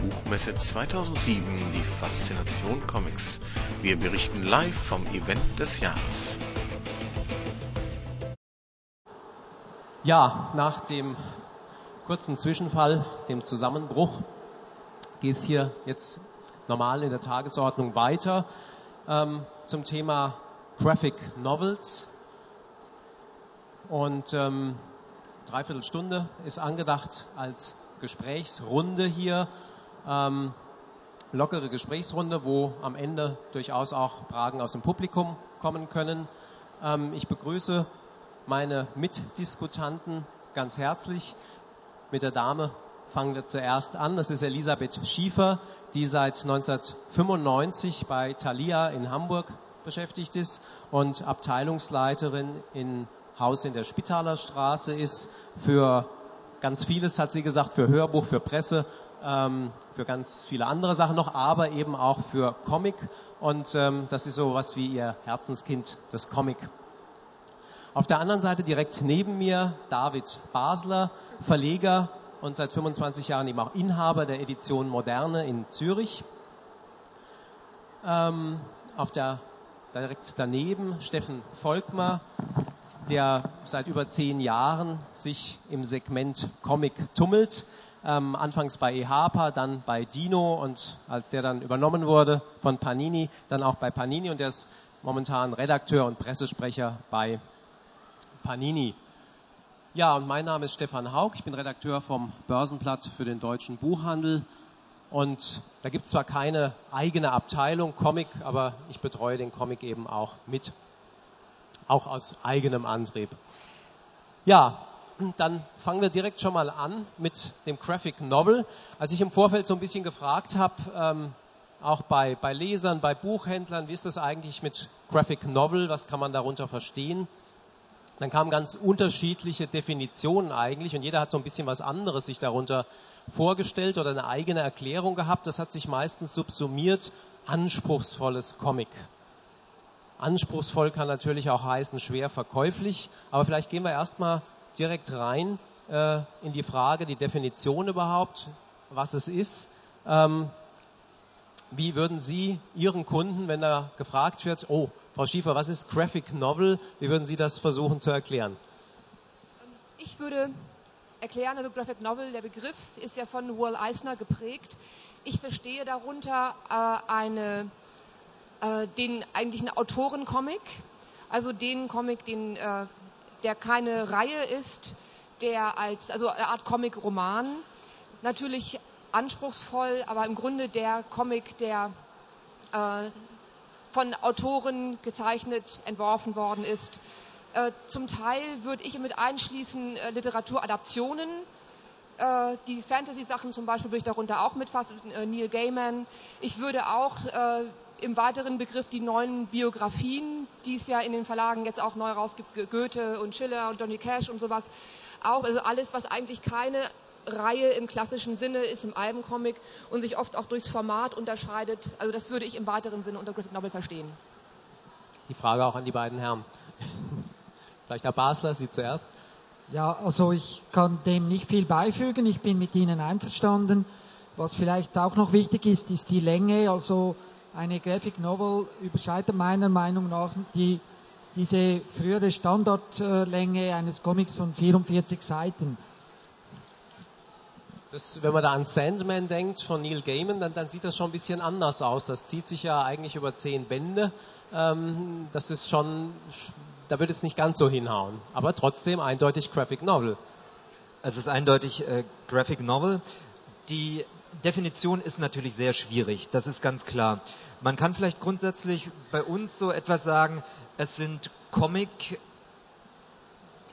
Buchmesse 2007 die Faszination Comics. Wir berichten live vom Event des Jahres. Ja, nach dem kurzen Zwischenfall, dem Zusammenbruch, geht es hier jetzt normal in der Tagesordnung weiter ähm, zum Thema Graphic Novels. Und ähm, dreiviertel Stunde ist angedacht als Gesprächsrunde hier. Ähm, lockere Gesprächsrunde, wo am Ende durchaus auch Fragen aus dem Publikum kommen können. Ähm, ich begrüße meine Mitdiskutanten ganz herzlich. Mit der Dame fangen wir zuerst an. Das ist Elisabeth Schiefer, die seit 1995 bei Thalia in Hamburg beschäftigt ist und Abteilungsleiterin in Haus in der Spitaler Straße ist für ganz vieles, hat sie gesagt, für Hörbuch, für Presse, ähm, für ganz viele andere Sachen noch, aber eben auch für Comic. Und ähm, das ist so was wie ihr Herzenskind, das Comic. Auf der anderen Seite direkt neben mir David Basler, Verleger und seit 25 Jahren eben auch Inhaber der Edition Moderne in Zürich. Ähm, auf der direkt daneben Steffen Volkmar, der seit über zehn Jahren sich im Segment Comic tummelt. Ähm, anfangs bei EHAPA, dann bei Dino und als der dann übernommen wurde von Panini, dann auch bei Panini und der ist momentan Redakteur und Pressesprecher bei Panini. Ja, und mein Name ist Stefan Haug, ich bin Redakteur vom Börsenblatt für den deutschen Buchhandel und da gibt es zwar keine eigene Abteilung Comic, aber ich betreue den Comic eben auch mit auch aus eigenem Antrieb. Ja, dann fangen wir direkt schon mal an mit dem Graphic Novel. Als ich im Vorfeld so ein bisschen gefragt habe, ähm, auch bei, bei Lesern, bei Buchhändlern, wie ist das eigentlich mit Graphic Novel, was kann man darunter verstehen? Dann kamen ganz unterschiedliche Definitionen eigentlich und jeder hat so ein bisschen was anderes sich darunter vorgestellt oder eine eigene Erklärung gehabt. Das hat sich meistens subsumiert, anspruchsvolles Comic. Anspruchsvoll kann natürlich auch heißen schwer verkäuflich, aber vielleicht gehen wir erstmal direkt rein äh, in die Frage, die Definition überhaupt, was es ist. Ähm, wie würden Sie Ihren Kunden, wenn da gefragt wird, oh, Frau Schiefer, was ist Graphic Novel, wie würden Sie das versuchen zu erklären? Ich würde erklären, also Graphic Novel, der Begriff ist ja von Wall Eisner geprägt. Ich verstehe darunter äh, eine äh, den eigentlichen Autorencomic, also den Comic, den, äh, der keine Reihe ist, der als, also eine Art Comic-Roman, natürlich anspruchsvoll, aber im Grunde der Comic, der äh, von Autoren gezeichnet, entworfen worden ist. Äh, zum Teil würde ich mit einschließen äh, Literaturadaptionen. Äh, die Fantasy-Sachen zum Beispiel würde ich darunter auch mitfassen, äh, Neil Gaiman. Ich würde auch äh, im weiteren Begriff die neuen Biografien, die es ja in den Verlagen jetzt auch neu rausgibt, Goethe und Schiller und Johnny Cash und sowas, auch, also alles, was eigentlich keine Reihe im klassischen Sinne ist im Albencomic und sich oft auch durchs Format unterscheidet. Also das würde ich im weiteren Sinne unter Graphic Novel verstehen. Die Frage auch an die beiden Herren. Vielleicht Herr Basler, Sie zuerst. Ja, also ich kann dem nicht viel beifügen. Ich bin mit Ihnen einverstanden. Was vielleicht auch noch wichtig ist, ist die Länge. Also eine Graphic Novel überschreitet meiner Meinung nach die, diese frühere Standardlänge eines Comics von 44 Seiten. Das, wenn man da an Sandman denkt von Neil Gaiman, dann, dann, sieht das schon ein bisschen anders aus. Das zieht sich ja eigentlich über zehn Bände. Ähm, das ist schon, da wird es nicht ganz so hinhauen. Aber trotzdem eindeutig Graphic Novel. Also es ist eindeutig äh, Graphic Novel. Die Definition ist natürlich sehr schwierig, das ist ganz klar. Man kann vielleicht grundsätzlich bei uns so etwas sagen, es sind Comic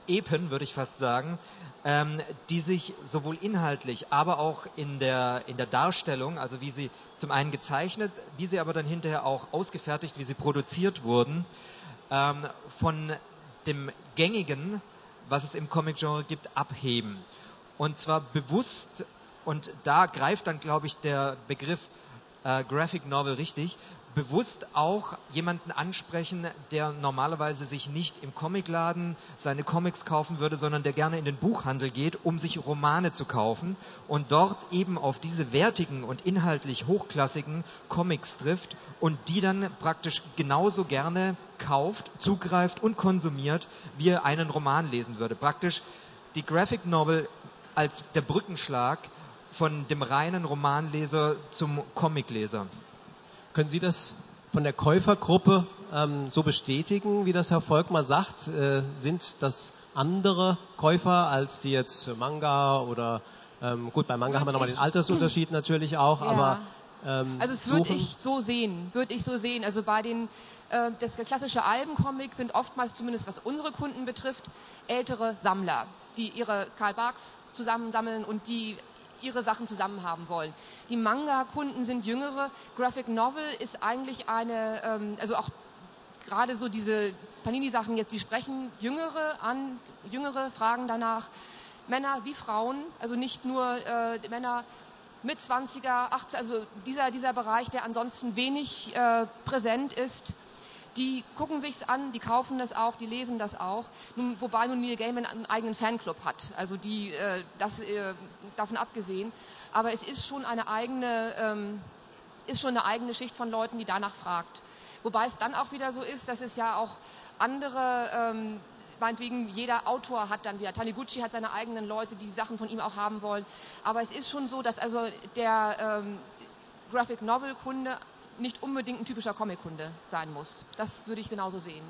Epen, würde ich fast sagen, ähm, die sich sowohl inhaltlich, aber auch in der, in der Darstellung, also wie sie zum einen gezeichnet, wie sie aber dann hinterher auch ausgefertigt, wie sie produziert wurden, ähm, von dem gängigen, was es im Comic-Genre gibt, abheben. Und zwar bewusst und da greift dann, glaube ich, der Begriff äh, Graphic Novel richtig, bewusst auch jemanden ansprechen, der normalerweise sich nicht im Comicladen seine Comics kaufen würde, sondern der gerne in den Buchhandel geht, um sich Romane zu kaufen und dort eben auf diese wertigen und inhaltlich hochklassigen Comics trifft und die dann praktisch genauso gerne kauft, zugreift und konsumiert, wie er einen Roman lesen würde. Praktisch die Graphic Novel als der Brückenschlag von dem reinen Romanleser zum Comicleser. Können Sie das von der Käufergruppe ähm, so bestätigen, wie das Herr Volkmar sagt? Äh, sind das andere Käufer als die jetzt Manga oder ähm, gut, bei Manga Würde haben wir nochmal den Altersunterschied natürlich auch, Ja. aber ähm, Also es würde ich so sehen, würde ich so sehen. Also bei den äh, das klassische Albencomic sind oftmals zumindest was unsere Kunden betrifft ältere Sammler, die ihre Karl Barks zusammensammeln und die ihre Sachen zusammen haben wollen. Die Manga-Kunden sind jüngere. Graphic Novel ist eigentlich eine, ähm, also auch gerade so diese Panini-Sachen jetzt, die sprechen Jüngere an, Jüngere fragen danach, Männer wie Frauen, also nicht nur äh, Männer mit 20er, 18, also dieser, dieser Bereich, der ansonsten wenig äh, präsent ist, die gucken sich's an, die kaufen das auch, die lesen das auch. Nun, wobei nun Neil Gaiman einen eigenen Fanclub hat, also die äh, das äh, davon abgesehen. Aber es ist schon eine eigene, ähm, ist schon eine eigene Schicht von Leuten, die danach fragt. Wobei es dann auch wieder so ist, dass es ja auch andere, ähm, meinetwegen jeder Autor hat dann wieder, Taniguchi hat seine eigenen Leute, die Sachen von ihm auch haben wollen. Aber es ist schon so, dass also der ähm, Graphic Novel Kunde nicht unbedingt ein typischer Comic-Kunde sein muss. Das würde ich genauso sehen.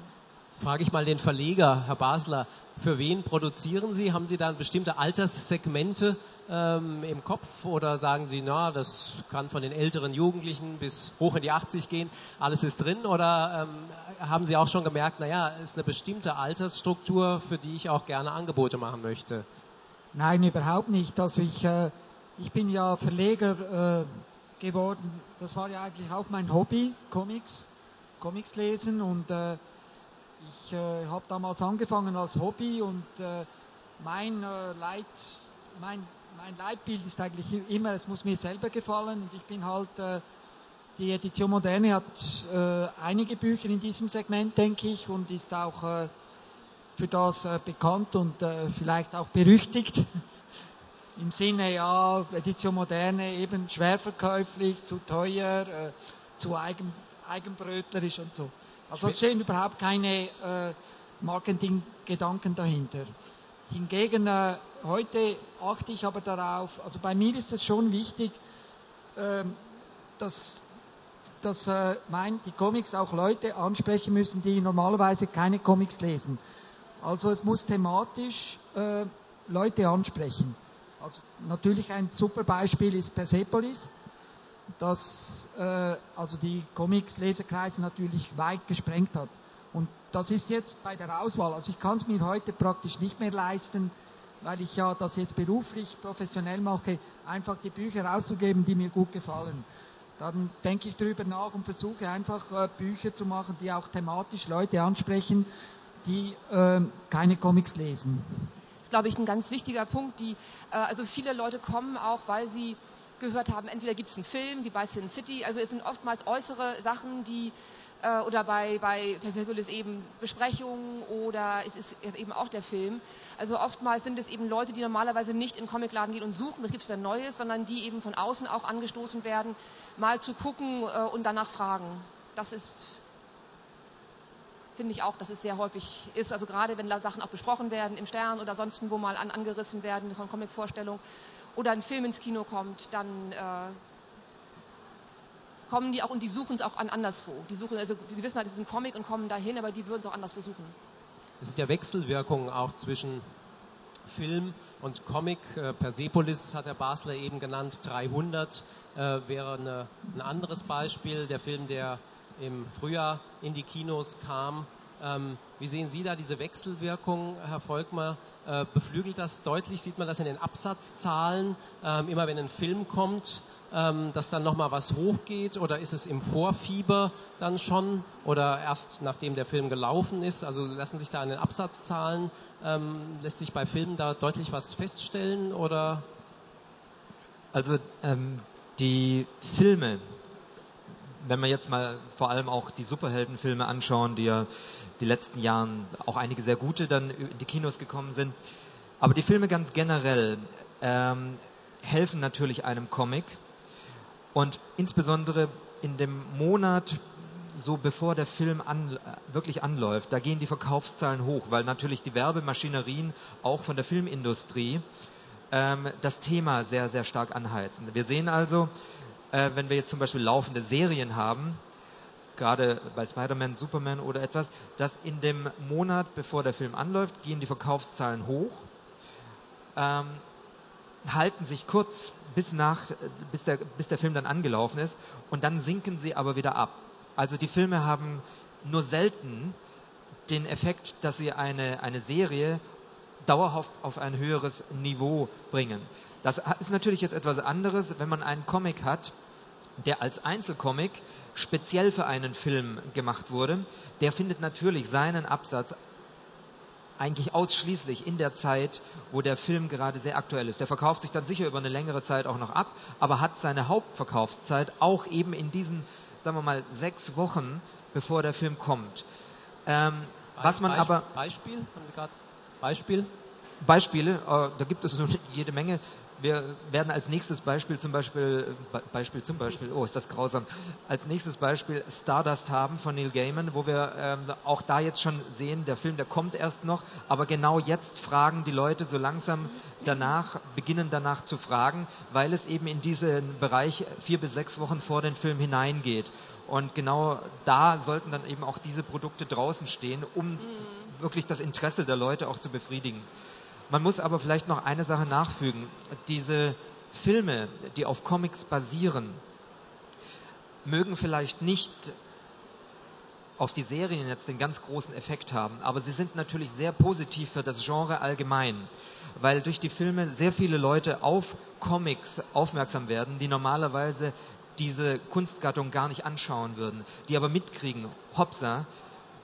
Frage ich mal den Verleger, Herr Basler, für wen produzieren Sie? Haben Sie da bestimmte Alterssegmente ähm, im Kopf oder sagen Sie, na, das kann von den älteren Jugendlichen bis hoch in die 80 gehen, alles ist drin? Oder ähm, haben Sie auch schon gemerkt, naja, ist eine bestimmte Altersstruktur, für die ich auch gerne Angebote machen möchte? Nein, überhaupt nicht. Also ich, äh, ich bin ja Verleger äh, geworden. Das war ja eigentlich auch mein Hobby, Comics, Comics lesen und äh, ich äh, habe damals angefangen als Hobby und äh, mein äh, Leit, mein, mein Leitbild ist eigentlich immer, es muss mir selber gefallen und ich bin halt äh, die Edition Moderne hat äh, einige Bücher in diesem Segment, denke ich, und ist auch für das bekannt und vielleicht auch berüchtigt. Im Sinne, ja, Edition Moderne eben schwer verkäuflich, zu teuer, äh, zu eigen, eigenbrötlerisch und so. Also es stehen überhaupt keine äh, Marketinggedanken dahinter. Hingegen äh, heute achte ich aber darauf, also bei mir ist es schon wichtig, ähm, dass, dass äh, mein, die Comics auch Leute ansprechen müssen, die normalerweise keine Comics lesen. Also es muss thematisch äh, Leute ansprechen. Also natürlich ein super Beispiel ist Persepolis, das äh, also die Comics-Leserkreise natürlich weit gesprengt hat. Und das ist jetzt bei der Auswahl, also ich kann es mir heute praktisch nicht mehr leisten, weil ich ja das jetzt beruflich professionell mache, einfach die Bücher auszugeben, die mir gut gefallen. Dann denke ich darüber nach und versuche einfach äh, Bücher zu machen, die auch thematisch Leute ansprechen, die äh, keine Comics lesen. Das ist, glaube ich, ein ganz wichtiger Punkt. Die, äh, also viele Leute kommen auch, weil sie gehört haben, entweder gibt es einen Film, wie bei Sin City, also es sind oftmals äußere Sachen, die äh, oder bei, bei Persepolis eben Besprechungen oder es ist eben auch der Film. Also oftmals sind es eben Leute, die normalerweise nicht in den Comicladen gehen und suchen, was gibt es da Neues, sondern die eben von außen auch angestoßen werden, mal zu gucken äh, und danach fragen. Das ist finde ich auch, dass es sehr häufig ist. Also gerade wenn da Sachen auch besprochen werden im Stern oder sonst wo mal an, angerissen werden von Comic-Vorstellung oder ein Film ins Kino kommt, dann äh, kommen die auch und die suchen es auch an anderswo. Die suchen, also die wissen halt, es ist ein Comic und kommen dahin, aber die würden es auch anderswo suchen. Es sind ja Wechselwirkungen auch zwischen Film und Comic. Äh, Persepolis hat der Basler eben genannt. 300 äh, wäre eine, ein anderes Beispiel. Der Film, der im Frühjahr in die Kinos kam. Ähm, wie sehen Sie da diese Wechselwirkung, Herr Volkmar? Äh, beflügelt das deutlich? Sieht man das in den Absatzzahlen? Ähm, immer wenn ein Film kommt, ähm, dass dann nochmal was hochgeht? Oder ist es im Vorfieber dann schon? Oder erst nachdem der Film gelaufen ist? Also lassen sich da an den Absatzzahlen, ähm, lässt sich bei Filmen da deutlich was feststellen? Oder Also ähm, die Filme wenn wir jetzt mal vor allem auch die Superheldenfilme anschauen, die ja die letzten Jahren auch einige sehr gute dann in die Kinos gekommen sind. Aber die Filme ganz generell ähm, helfen natürlich einem Comic und insbesondere in dem Monat so bevor der Film an, wirklich anläuft, da gehen die Verkaufszahlen hoch, weil natürlich die Werbemaschinerien auch von der Filmindustrie ähm, das Thema sehr, sehr stark anheizen. Wir sehen also, äh, wenn wir jetzt zum Beispiel laufende Serien haben, gerade bei Spider-Man, Superman oder etwas, dass in dem Monat, bevor der Film anläuft, gehen die Verkaufszahlen hoch, ähm, halten sich kurz bis nach, bis der, bis der Film dann angelaufen ist und dann sinken sie aber wieder ab. Also die Filme haben nur selten den Effekt, dass sie eine, eine Serie dauerhaft auf ein höheres Niveau bringen. Das ist natürlich jetzt etwas anderes, wenn man einen Comic hat, der als Einzelcomic speziell für einen Film gemacht wurde. Der findet natürlich seinen Absatz eigentlich ausschließlich in der Zeit, wo der Film gerade sehr aktuell ist. Der verkauft sich dann sicher über eine längere Zeit auch noch ab, aber hat seine Hauptverkaufszeit auch eben in diesen sagen wir mal, sechs Wochen, bevor der Film kommt. Ähm, was man Beisp aber. Beispiel? Haben Sie gerade Beispiel? Beispiele, äh, da gibt es jede Menge. Wir werden als nächstes Beispiel zum Beispiel, Be Beispiel zum Beispiel, oh, ist das grausam, als nächstes Beispiel Stardust haben von Neil Gaiman, wo wir ähm, auch da jetzt schon sehen, der Film, der kommt erst noch, aber genau jetzt fragen die Leute so langsam danach, beginnen danach zu fragen, weil es eben in diesen Bereich vier bis sechs Wochen vor den Film hineingeht. Und genau da sollten dann eben auch diese Produkte draußen stehen, um mhm. Wirklich das Interesse der Leute auch zu befriedigen. Man muss aber vielleicht noch eine Sache nachfügen. Diese Filme, die auf Comics basieren, mögen vielleicht nicht auf die Serien jetzt den ganz großen Effekt haben, aber sie sind natürlich sehr positiv für das Genre allgemein, weil durch die Filme sehr viele Leute auf Comics aufmerksam werden, die normalerweise diese Kunstgattung gar nicht anschauen würden, die aber mitkriegen, hopsa,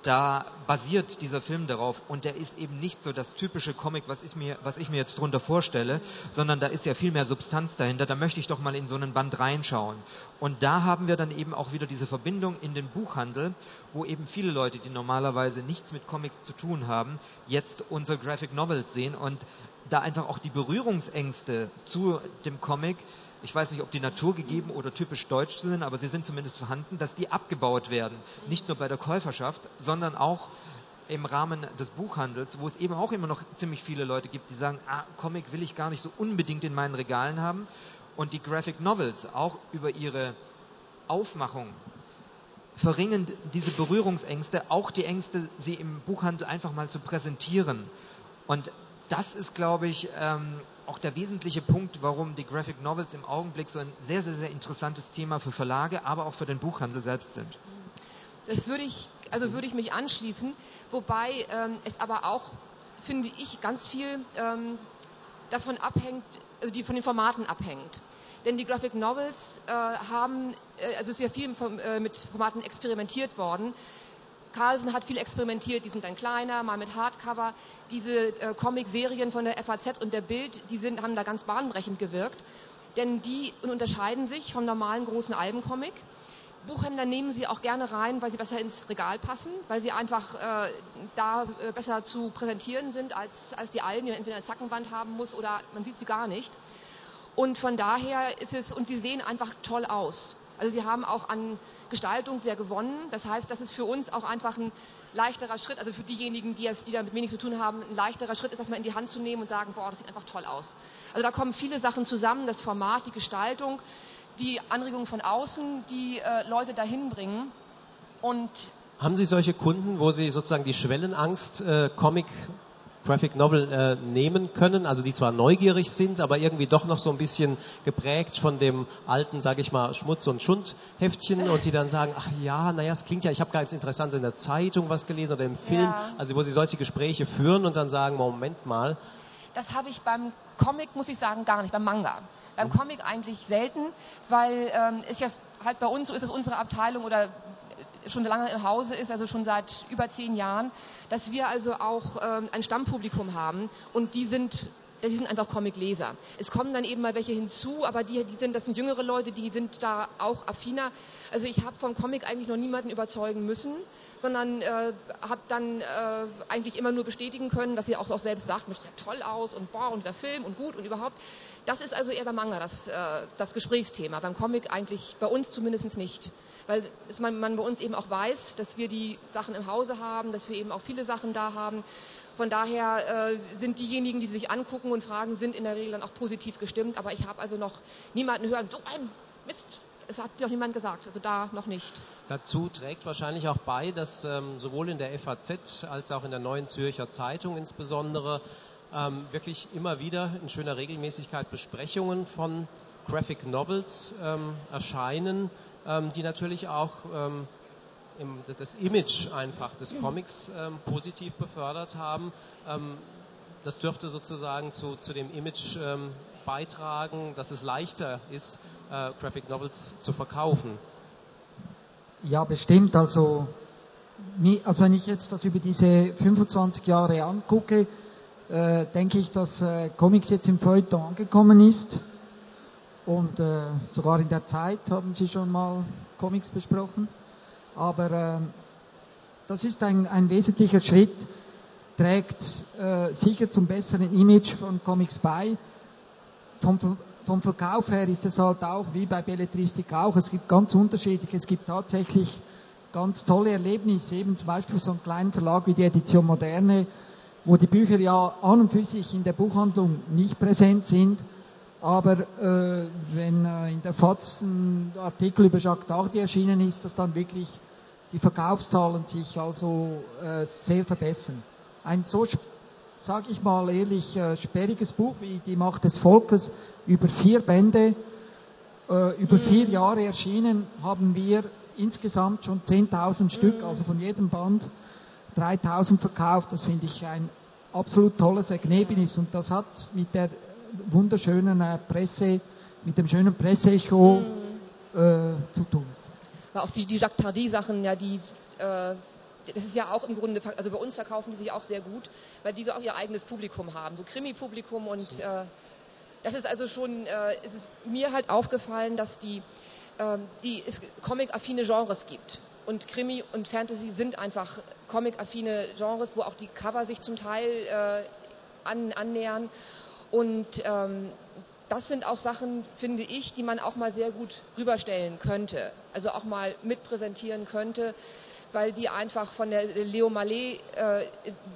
da basiert dieser Film darauf und der ist eben nicht so das typische Comic, was, ist mir, was ich mir jetzt drunter vorstelle, sondern da ist ja viel mehr Substanz dahinter. Da möchte ich doch mal in so einen Band reinschauen. Und da haben wir dann eben auch wieder diese Verbindung in den Buchhandel, wo eben viele Leute, die normalerweise nichts mit Comics zu tun haben, jetzt unsere Graphic Novels sehen und da einfach auch die Berührungsängste zu dem Comic ich weiß nicht, ob die naturgegeben oder typisch deutsch sind, aber sie sind zumindest vorhanden, dass die abgebaut werden. Nicht nur bei der Käuferschaft, sondern auch im Rahmen des Buchhandels, wo es eben auch immer noch ziemlich viele Leute gibt, die sagen, ah, Comic will ich gar nicht so unbedingt in meinen Regalen haben. Und die Graphic Novels auch über ihre Aufmachung verringern diese Berührungsängste, auch die Ängste, sie im Buchhandel einfach mal zu präsentieren. Und das ist, glaube ich, ähm, auch der wesentliche Punkt, warum die Graphic Novels im Augenblick so ein sehr, sehr, sehr interessantes Thema für Verlage, aber auch für den Buchhandel selbst sind. Das würde ich, also würde ich mich anschließen, wobei ähm, es aber auch, finde ich, ganz viel ähm, davon abhängt, also die von den Formaten abhängt. Denn die Graphic Novels äh, haben, äh, also sehr viel äh, mit Formaten experimentiert worden. Carlsen hat viel experimentiert, die sind dann kleiner, mal mit Hardcover. Diese äh, Comic-Serien von der FAZ und der Bild, die sind, haben da ganz bahnbrechend gewirkt. Denn die unterscheiden sich vom normalen großen Albencomic. Buchhändler nehmen sie auch gerne rein, weil sie besser ins Regal passen, weil sie einfach äh, da äh, besser zu präsentieren sind als, als die Alben, die man entweder eine Zackenwand haben muss oder man sieht sie gar nicht. Und von daher ist es, und sie sehen einfach toll aus. Also sie haben auch an Gestaltung sehr gewonnen. Das heißt, das ist für uns auch einfach ein leichterer Schritt, also für diejenigen, die, es, die damit wenig zu tun haben, ein leichterer Schritt ist, das mal in die Hand zu nehmen und sagen, boah, das sieht einfach toll aus. Also da kommen viele Sachen zusammen, das Format, die Gestaltung, die Anregungen von außen, die äh, Leute dahin bringen. Und haben Sie solche Kunden, wo Sie sozusagen die Schwellenangst äh, Comic Graphic Novel äh, nehmen können, also die zwar neugierig sind, aber irgendwie doch noch so ein bisschen geprägt von dem alten, sage ich mal, Schmutz- und Schundheftchen und die dann sagen, ach ja, naja, es klingt ja, ich habe ganz interessant in der Zeitung was gelesen oder im Film, ja. also wo sie solche Gespräche führen und dann sagen, Moment mal. Das habe ich beim Comic, muss ich sagen, gar nicht, beim Manga. Beim mhm. Comic eigentlich selten, weil ähm, ist ja halt bei uns, so ist es unsere Abteilung oder schon lange im Hause ist, also schon seit über zehn Jahren, dass wir also auch ähm, ein Stammpublikum haben und die sind die sind einfach Comicleser. Es kommen dann eben mal welche hinzu, aber die, die sind, das sind jüngere Leute, die sind da auch affiner. Also ich habe vom Comic eigentlich noch niemanden überzeugen müssen, sondern äh, habe dann äh, eigentlich immer nur bestätigen können, dass sie auch, auch selbst sagt, das sieht toll aus und boah, und der Film und gut und überhaupt. Das ist also eher beim Manga das, äh, das Gesprächsthema, beim Comic eigentlich bei uns zumindest nicht weil man, man, bei uns eben auch weiß, dass wir die Sachen im Hause haben, dass wir eben auch viele Sachen da haben von daher äh, sind diejenigen, die sich angucken und fragen, sind in der Regel dann auch positiv gestimmt. Aber ich habe also noch niemanden hören, so ein Mist, es hat noch niemand gesagt, also da noch nicht. Dazu trägt wahrscheinlich auch bei, dass ähm, sowohl in der FAZ als auch in der Neuen Zürcher Zeitung insbesondere ähm, wirklich immer wieder in schöner Regelmäßigkeit Besprechungen von Graphic Novels ähm, erscheinen, die natürlich auch ähm, das Image einfach des Comics ähm, positiv befördert haben. Ähm, das dürfte sozusagen zu, zu dem Image ähm, beitragen, dass es leichter ist, äh, Graphic Novels zu verkaufen. Ja, bestimmt. Also, also wenn ich jetzt das über diese 25 Jahre angucke, äh, denke ich, dass äh, Comics jetzt im Feuilleton angekommen ist. Und äh, sogar in der Zeit haben Sie schon mal Comics besprochen. Aber äh, das ist ein, ein wesentlicher Schritt, trägt äh, sicher zum besseren Image von Comics bei. Vom, vom Verkauf her ist es halt auch wie bei Belletristik auch. Es gibt ganz unterschiedlich. Es gibt tatsächlich ganz tolle Erlebnisse, eben zum Beispiel so einen kleinen Verlag wie die Edition Moderne, wo die Bücher ja an und für sich in der Buchhandlung nicht präsent sind. Aber äh, wenn äh, in der FAZ ein Artikel über Jacques Tardy erschienen ist, dass dann wirklich die Verkaufszahlen sich also äh, sehr verbessern. Ein so, sage ich mal ehrlich, äh, sperriges Buch wie Die Macht des Volkes über vier Bände, äh, über mhm. vier Jahre erschienen, haben wir insgesamt schon 10.000 Stück, mhm. also von jedem Band 3.000 verkauft. Das finde ich ein absolut tolles Ergebnis und das hat mit der wunderschönen äh, Presse, mit dem schönen Presseecho mhm. äh, zu tun. Aber auch die, die Jacques Tardy-Sachen, ja, die, äh, das ist ja auch im Grunde, also bei uns verkaufen die sich auch sehr gut, weil diese auch ihr eigenes Publikum haben, so Krimi-Publikum und äh, das ist also schon, äh, es ist mir halt aufgefallen, dass die, äh, die es Comic-affine Genres gibt. Und Krimi und Fantasy sind einfach Comic-affine Genres, wo auch die Cover sich zum Teil äh, an, annähern. Und ähm, das sind auch Sachen, finde ich, die man auch mal sehr gut rüberstellen könnte. Also auch mal mitpräsentieren könnte, weil die einfach von der Leo Mallet, äh,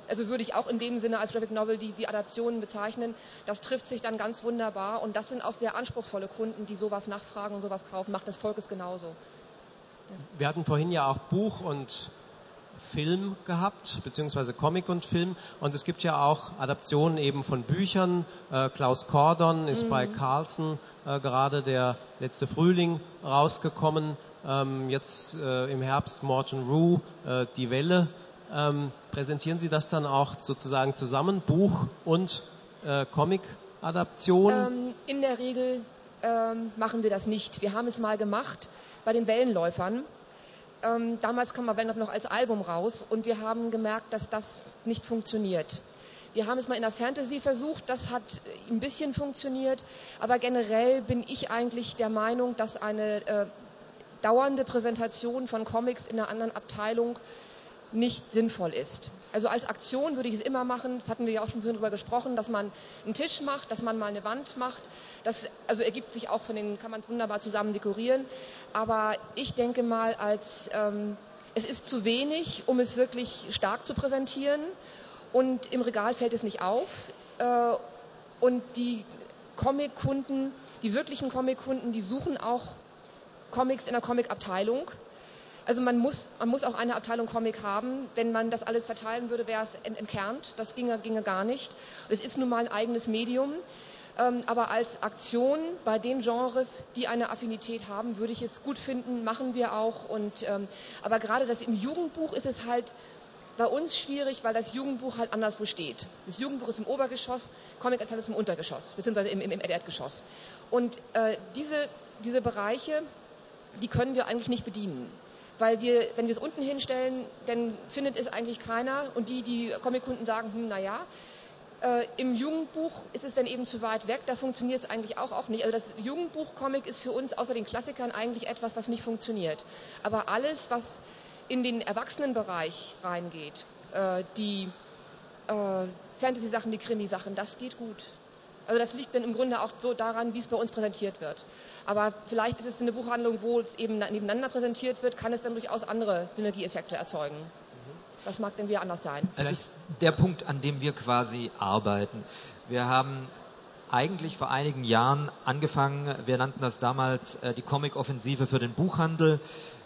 also würde ich auch in dem Sinne als Graphic Novel die, die Adaptionen bezeichnen, das trifft sich dann ganz wunderbar und das sind auch sehr anspruchsvolle Kunden, die sowas nachfragen und sowas kaufen, macht das Volkes genauso. Das Wir hatten vorhin ja auch Buch und Film gehabt, beziehungsweise Comic und Film. Und es gibt ja auch Adaptionen eben von Büchern. Äh, Klaus Cordon ist mhm. bei Carlsen äh, gerade der letzte Frühling rausgekommen. Ähm, jetzt äh, im Herbst Morton Rue, äh, Die Welle. Ähm, präsentieren Sie das dann auch sozusagen zusammen, Buch und äh, Comic-Adaption? Ähm, in der Regel ähm, machen wir das nicht. Wir haben es mal gemacht bei den Wellenläufern ähm, damals kam Avenov noch als Album raus und wir haben gemerkt, dass das nicht funktioniert. Wir haben es mal in der Fantasy versucht, das hat ein bisschen funktioniert, aber generell bin ich eigentlich der Meinung, dass eine äh, dauernde Präsentation von Comics in einer anderen Abteilung nicht sinnvoll ist. Also als Aktion würde ich es immer machen, das hatten wir ja auch schon darüber gesprochen, dass man einen Tisch macht, dass man mal eine Wand macht. Das also ergibt sich auch von den, kann man es wunderbar zusammen dekorieren. Aber ich denke mal, als ähm, es ist zu wenig, um es wirklich stark zu präsentieren. Und im Regal fällt es nicht auf. Äh, und die Comic-Kunden, die wirklichen Comic-Kunden, die suchen auch Comics in der Comic-Abteilung. Also man muss, man muss auch eine Abteilung Comic haben. Wenn man das alles verteilen würde, wäre es entkernt. Das ginge, ginge gar nicht. Es ist nun mal ein eigenes Medium. Ähm, aber als Aktion bei den Genres, die eine Affinität haben, würde ich es gut finden, machen wir auch. Und, ähm, aber gerade das im Jugendbuch ist es halt bei uns schwierig, weil das Jugendbuch halt anderswo steht. Das Jugendbuch ist im Obergeschoss, Comic-Abteilung ist im Untergeschoss, beziehungsweise im, im, im Erdgeschoss. Und äh, diese, diese Bereiche, die können wir eigentlich nicht bedienen weil wir, wenn wir es unten hinstellen, dann findet es eigentlich keiner und die, die Comic-Kunden sagen, hm, naja, Äh, Im Jugendbuch ist es dann eben zu weit weg, da funktioniert es eigentlich auch, auch nicht. Also das Jugendbuch-Comic ist für uns außer den Klassikern eigentlich etwas, was nicht funktioniert. Aber alles, was in den Erwachsenenbereich reingeht, äh, die äh, Fantasy-Sachen, die Krimi-Sachen, das geht gut. Also das liegt dann im Grunde auch so daran, wie es bei uns präsentiert wird. Aber vielleicht ist es eine Buchhandlung, wo es eben nebeneinander präsentiert wird, kann es dann durchaus andere Synergieeffekte erzeugen. Das mag denn wieder anders sein. Es ist der Punkt, an dem wir quasi arbeiten. Wir haben eigentlich vor einigen Jahren angefangen, wir nannten das damals äh, die Comic-Offensive für den Buchhandel.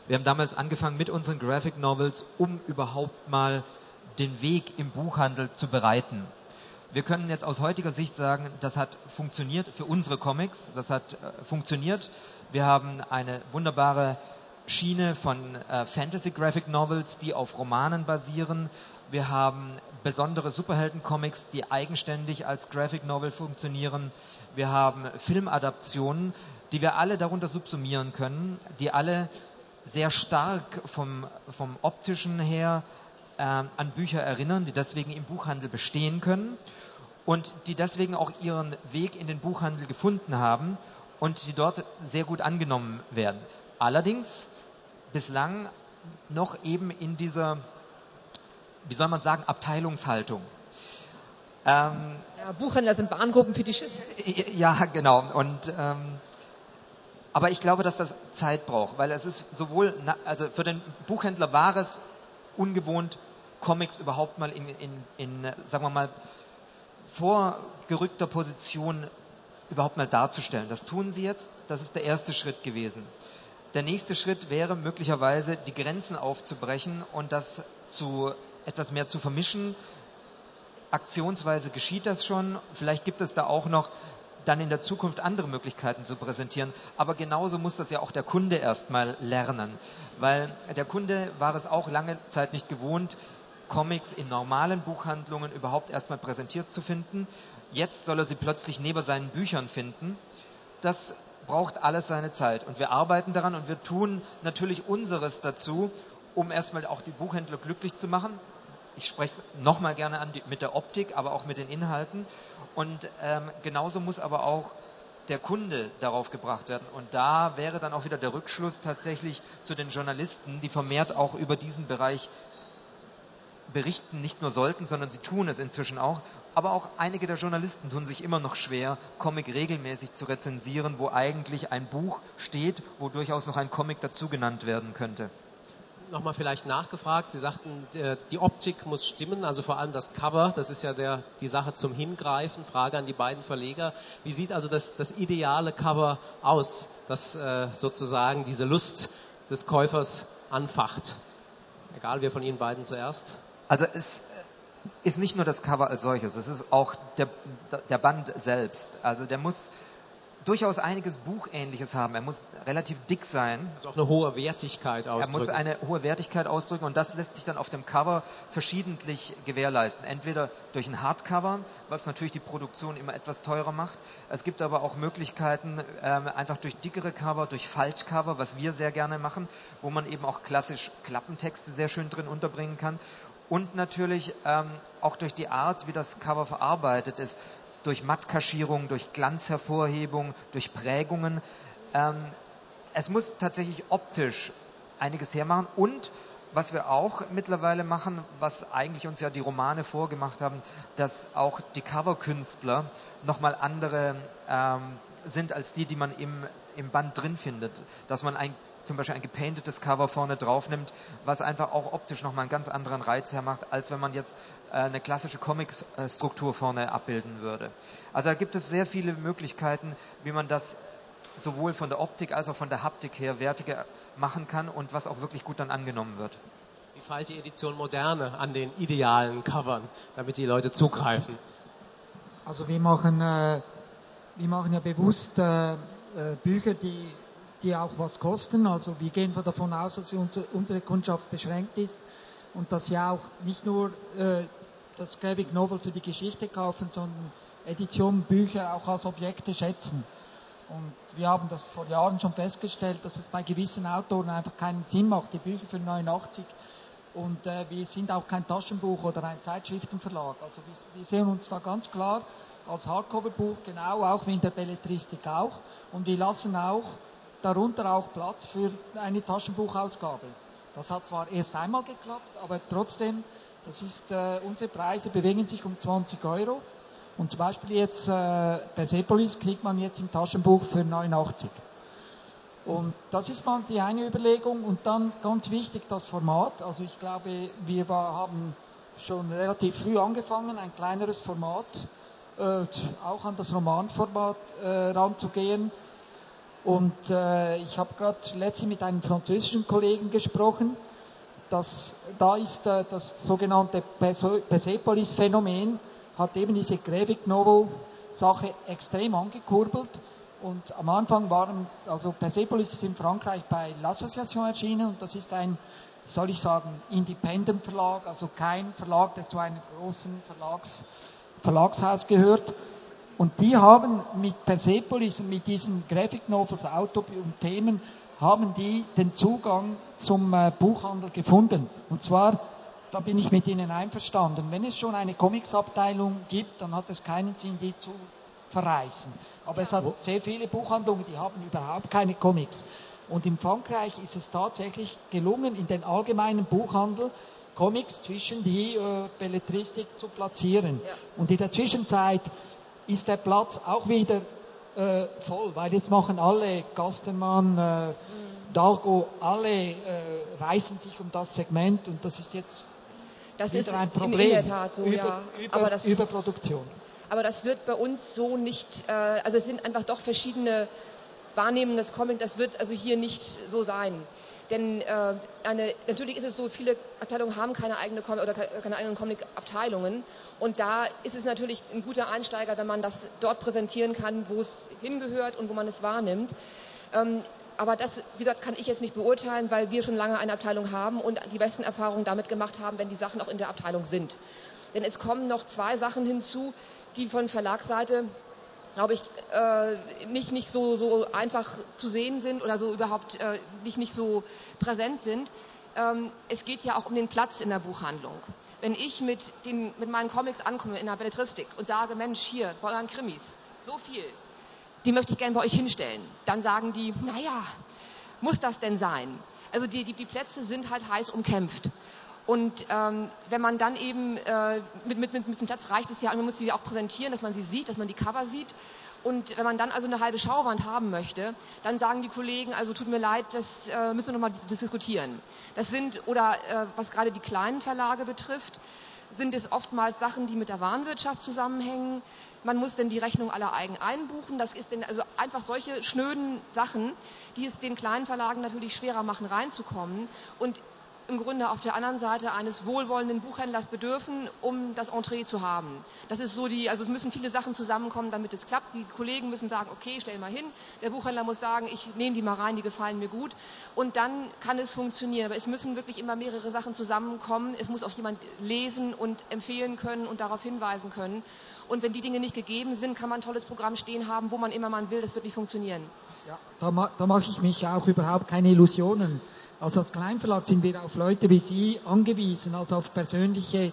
Wir haben damals angefangen mit unseren Graphic Novels, um überhaupt mal den Weg im Buchhandel zu bereiten. Wir können jetzt aus heutiger Sicht sagen, das hat funktioniert für unsere Comics, das hat äh, funktioniert. Wir haben eine wunderbare Schiene von äh, Fantasy Graphic Novels, die auf Romanen basieren. Wir haben besondere Superhelden-Comics, die eigenständig als Graphic Novel funktionieren. Wir haben Filmadaptionen, die wir alle darunter subsumieren können, die alle sehr stark vom, vom optischen her an Bücher erinnern, die deswegen im Buchhandel bestehen können und die deswegen auch ihren Weg in den Buchhandel gefunden haben und die dort sehr gut angenommen werden. Allerdings bislang noch eben in dieser, wie soll man sagen, Abteilungshaltung. Ähm, ja, Buchhändler sind Warngruppen für die Schiss. Ja, genau. Und ähm, aber ich glaube, dass das Zeit braucht, weil es ist sowohl, also für den Buchhändler war es ungewohnt, Comics überhaupt mal in, in, in sagen wir mal, vorgerückter Position überhaupt mal darzustellen. Das tun sie jetzt. Das ist der erste Schritt gewesen. Der nächste Schritt wäre möglicherweise, die Grenzen aufzubrechen und das zu etwas mehr zu vermischen. Aktionsweise geschieht das schon. Vielleicht gibt es da auch noch dann in der Zukunft andere Möglichkeiten zu präsentieren. Aber genauso muss das ja auch der Kunde erstmal lernen. Weil der Kunde war es auch lange Zeit nicht gewohnt, Comics in normalen Buchhandlungen überhaupt erstmal präsentiert zu finden. Jetzt soll er sie plötzlich neben seinen Büchern finden. Das braucht alles seine Zeit. Und wir arbeiten daran und wir tun natürlich unseres dazu, um erstmal auch die Buchhändler glücklich zu machen. Ich spreche es nochmal gerne an die, mit der Optik, aber auch mit den Inhalten. Und ähm, genauso muss aber auch der Kunde darauf gebracht werden. Und da wäre dann auch wieder der Rückschluss tatsächlich zu den Journalisten, die vermehrt auch über diesen Bereich berichten, nicht nur sollten, sondern sie tun es inzwischen auch. Aber auch einige der Journalisten tun sich immer noch schwer, Comic regelmäßig zu rezensieren, wo eigentlich ein Buch steht, wo durchaus noch ein Comic dazu genannt werden könnte. Nochmal vielleicht nachgefragt, Sie sagten, die Optik muss stimmen, also vor allem das Cover, das ist ja der, die Sache zum Hingreifen. Frage an die beiden Verleger. Wie sieht also das, das ideale Cover aus, das äh, sozusagen diese Lust des Käufers anfacht? Egal, wer von Ihnen beiden zuerst. Also es ist nicht nur das Cover als solches, es ist auch der, der Band selbst. Also der muss durchaus einiges Buchähnliches haben. Er muss relativ dick sein. Also auch eine hohe Wertigkeit ausdrücken. Er muss eine hohe Wertigkeit ausdrücken und das lässt sich dann auf dem Cover verschiedentlich gewährleisten. Entweder durch ein Hardcover, was natürlich die Produktion immer etwas teurer macht. Es gibt aber auch Möglichkeiten, ähm, einfach durch dickere Cover, durch Faltcover, was wir sehr gerne machen, wo man eben auch klassisch Klappentexte sehr schön drin unterbringen kann und natürlich ähm, auch durch die Art, wie das Cover verarbeitet ist, durch Mattkaschierung, durch Glanzhervorhebung, durch Prägungen. Ähm, es muss tatsächlich optisch einiges hermachen und was wir auch mittlerweile machen, was eigentlich uns ja die Romane vorgemacht haben, dass auch die Coverkünstler nochmal andere ähm, sind als die, die man im, im Band drin findet. Dass man ein zum Beispiel ein gepaintetes Cover vorne drauf nimmt, was einfach auch optisch nochmal einen ganz anderen Reiz hermacht, als wenn man jetzt äh, eine klassische Comic-Struktur vorne abbilden würde. Also da gibt es sehr viele Möglichkeiten, wie man das sowohl von der Optik als auch von der Haptik her wertiger machen kann und was auch wirklich gut dann angenommen wird. Wie feilt die Edition Moderne an den idealen Covern, damit die Leute zugreifen? Also wir machen, äh, wir machen ja bewusst äh, äh Bücher, die die auch was kosten. Also wir gehen davon aus, dass unsere Kundschaft beschränkt ist und dass sie auch nicht nur äh, das Graphic Novel für die Geschichte kaufen, sondern Editionen, Bücher auch als Objekte schätzen. Und wir haben das vor Jahren schon festgestellt, dass es bei gewissen Autoren einfach keinen Sinn macht, die Bücher für 89 Und äh, wir sind auch kein Taschenbuch oder ein Zeitschriftenverlag. Also wir, wir sehen uns da ganz klar als Hardcover-Buch, genau auch wie in der Belletristik auch. Und wir lassen auch darunter auch Platz für eine Taschenbuchausgabe. Das hat zwar erst einmal geklappt, aber trotzdem, das ist, äh, unsere Preise bewegen sich um 20 Euro. Und zum Beispiel jetzt äh, Persepolis kriegt man jetzt im Taschenbuch für 89. Und das ist mal die eine Überlegung. Und dann ganz wichtig das Format. Also ich glaube, wir war, haben schon relativ früh angefangen, ein kleineres Format, äh, auch an das Romanformat äh, ranzugehen. Und äh, ich habe gerade letztens mit einem französischen Kollegen gesprochen. dass da ist äh, das sogenannte Persepolis-Phänomen, hat eben diese Graphic Novel-Sache extrem angekurbelt. Und am Anfang waren, also Persepolis ist in Frankreich bei L'Association erschienen und das ist ein, soll ich sagen, Independent Verlag, also kein Verlag, der zu einem großen Verlags, Verlagshaus gehört. Und die haben mit Persepolis und mit diesen Graphic Novels, Auto und Themen, haben die den Zugang zum äh, Buchhandel gefunden. Und zwar, da bin ich mit Ihnen einverstanden, wenn es schon eine Comics-Abteilung gibt, dann hat es keinen Sinn, die zu verreißen. Aber es hat sehr viele Buchhandlungen, die haben überhaupt keine Comics. Und in Frankreich ist es tatsächlich gelungen, in den allgemeinen Buchhandel Comics zwischen die äh, Belletristik zu platzieren. Ja. Und in der Zwischenzeit ist der Platz auch wieder äh, voll, weil jetzt machen alle Gastermann, äh, mhm. Dargo, alle äh, reißen sich um das Segment und das ist jetzt das wieder ist ein Problem. In der Tat so, über, ja. Über, Aber das, Überproduktion. Aber das wird bei uns so nicht, äh, also es sind einfach doch verschiedene Wahrnehmungen des Comic, das wird also hier nicht so sein. Denn äh, eine, natürlich ist es so, viele Abteilungen haben keine eigene Com oder keine eigenen Comic-Abteilungen. Und da ist es natürlich ein guter Einsteiger, wenn man das dort präsentieren kann, wo es hingehört und wo man es wahrnimmt. Ähm, aber das, wie gesagt, kann ich jetzt nicht beurteilen, weil wir schon lange eine Abteilung haben und die besten Erfahrungen damit gemacht haben, wenn die Sachen auch in der Abteilung sind. Denn es kommen noch zwei Sachen hinzu, die von Verlagsseite glaube ich, äh, nicht, nicht so, so einfach zu sehen sind oder so überhaupt äh, nicht, nicht so präsent sind. Ähm, es geht ja auch um den Platz in der Buchhandlung. Wenn ich mit, den, mit meinen Comics ankomme in der Belletristik und sage, Mensch, hier, bei euren Krimis, so viel, die möchte ich gerne bei euch hinstellen, dann sagen die, naja, muss das denn sein? Also die, die, die Plätze sind halt heiß umkämpft. Und ähm, wenn man dann eben äh, mit, mit, mit ein bisschen Platz reicht es ja, man muss sie auch präsentieren, dass man sie sieht, dass man die Cover sieht. Und wenn man dann also eine halbe Schauwand haben möchte, dann sagen die Kollegen, also tut mir leid, das äh, müssen wir nochmal diskutieren. Das sind, oder äh, was gerade die kleinen Verlage betrifft, sind es oftmals Sachen, die mit der Warenwirtschaft zusammenhängen. Man muss denn die Rechnung aller eigen einbuchen. Das ist denn also einfach solche schnöden Sachen, die es den kleinen Verlagen natürlich schwerer machen, reinzukommen. Und im Grunde auf der anderen Seite eines wohlwollenden Buchhändlers bedürfen, um das Entree zu haben. Das ist so die, also es müssen viele Sachen zusammenkommen, damit es klappt. Die Kollegen müssen sagen, okay, stell mal hin. Der Buchhändler muss sagen, ich nehme die mal rein, die gefallen mir gut. Und dann kann es funktionieren. Aber es müssen wirklich immer mehrere Sachen zusammenkommen. Es muss auch jemand lesen und empfehlen können und darauf hinweisen können. Und wenn die Dinge nicht gegeben sind, kann man ein tolles Programm stehen haben, wo man immer man will. Das wird nicht funktionieren. Ja, da, da mache ich mich auch überhaupt keine Illusionen. Also als Kleinverlag sind wir auf Leute wie Sie angewiesen, also auf persönliche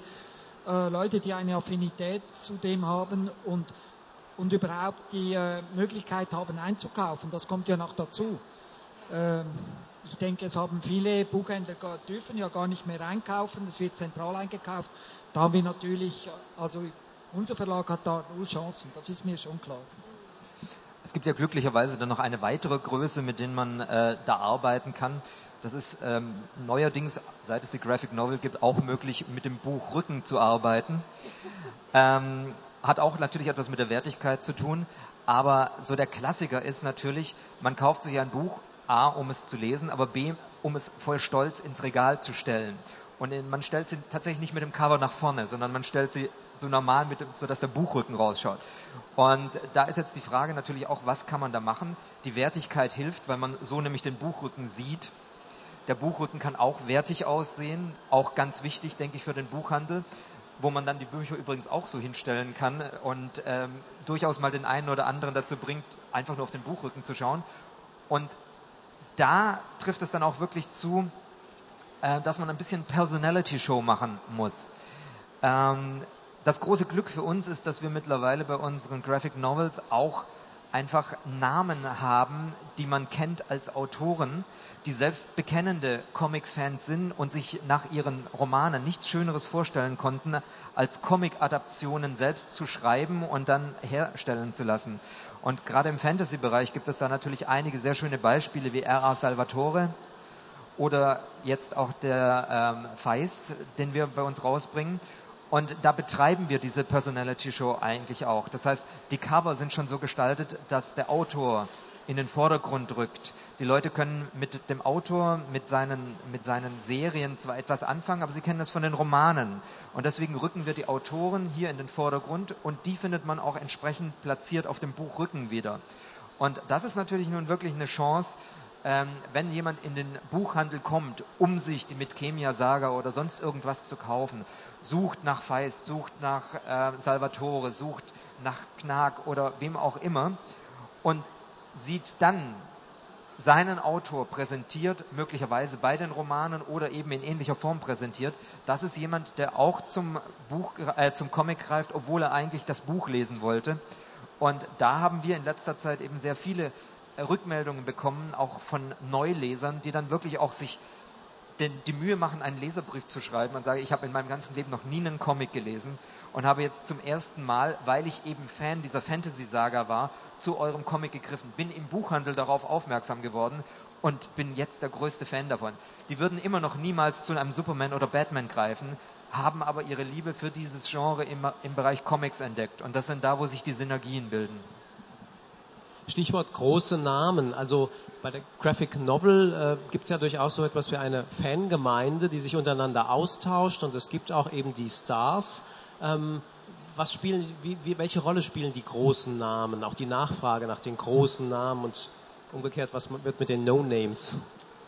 äh, Leute, die eine Affinität zu dem haben und, und überhaupt die äh, Möglichkeit haben einzukaufen. Das kommt ja noch dazu. Ähm, ich denke, es haben viele Buchhändler dürfen ja gar nicht mehr einkaufen, es wird zentral eingekauft. Da haben wir natürlich, also unser Verlag hat da null Chancen, das ist mir schon klar. Es gibt ja glücklicherweise dann noch eine weitere Größe, mit denen man äh, da arbeiten kann. Das ist ähm, neuerdings, seit es die Graphic Novel gibt, auch möglich, mit dem Buch Rücken zu arbeiten. Ähm, hat auch natürlich etwas mit der Wertigkeit zu tun. Aber so der Klassiker ist natürlich, man kauft sich ein Buch, A, um es zu lesen, aber B, um es voll Stolz ins Regal zu stellen. Und man stellt sie tatsächlich nicht mit dem Cover nach vorne, sondern man stellt sie so normal, mit, so der Buchrücken rausschaut. Und da ist jetzt die Frage natürlich auch, was kann man da machen? Die Wertigkeit hilft, weil man so nämlich den Buchrücken sieht der Buchrücken kann auch wertig aussehen, auch ganz wichtig, denke ich, für den Buchhandel, wo man dann die Bücher übrigens auch so hinstellen kann und ähm, durchaus mal den einen oder anderen dazu bringt, einfach nur auf den Buchrücken zu schauen. Und da trifft es dann auch wirklich zu, äh, dass man ein bisschen Personality-Show machen muss. Ähm, das große Glück für uns ist, dass wir mittlerweile bei unseren Graphic Novels auch einfach Namen haben, die man kennt als Autoren, die selbst bekennende Comic-Fans sind und sich nach ihren Romanen nichts Schöneres vorstellen konnten, als Comic-Adaptionen selbst zu schreiben und dann herstellen zu lassen. Und gerade im Fantasy-Bereich gibt es da natürlich einige sehr schöne Beispiele wie R.A. Salvatore oder jetzt auch der ähm, Feist, den wir bei uns rausbringen. Und da betreiben wir diese Personality Show eigentlich auch. Das heißt, die Cover sind schon so gestaltet, dass der Autor in den Vordergrund rückt. Die Leute können mit dem Autor, mit seinen, mit seinen Serien zwar etwas anfangen, aber sie kennen das von den Romanen. Und deswegen rücken wir die Autoren hier in den Vordergrund und die findet man auch entsprechend platziert auf dem Buchrücken wieder. Und das ist natürlich nun wirklich eine Chance, wenn jemand in den Buchhandel kommt, um sich die Mitchemia Saga oder sonst irgendwas zu kaufen, sucht nach Feist, sucht nach äh, Salvatore, sucht nach Knag oder wem auch immer und sieht dann seinen Autor präsentiert, möglicherweise bei den Romanen oder eben in ähnlicher Form präsentiert, das ist jemand, der auch zum Buch, äh, zum Comic greift, obwohl er eigentlich das Buch lesen wollte. Und da haben wir in letzter Zeit eben sehr viele Rückmeldungen bekommen, auch von Neulesern, die dann wirklich auch sich den, die Mühe machen, einen Leserbrief zu schreiben und sage, ich habe in meinem ganzen Leben noch nie einen Comic gelesen und habe jetzt zum ersten Mal, weil ich eben Fan dieser Fantasy-Saga war, zu eurem Comic gegriffen, bin im Buchhandel darauf aufmerksam geworden und bin jetzt der größte Fan davon. Die würden immer noch niemals zu einem Superman oder Batman greifen, haben aber ihre Liebe für dieses Genre im, im Bereich Comics entdeckt und das sind da, wo sich die Synergien bilden. Stichwort große Namen. Also bei der Graphic Novel äh, gibt es ja durchaus so etwas wie eine Fangemeinde, die sich untereinander austauscht und es gibt auch eben die Stars. Ähm, was spielen, wie, wie, welche Rolle spielen die großen Namen, auch die Nachfrage nach den großen Namen und umgekehrt, was wird mit den No-Names?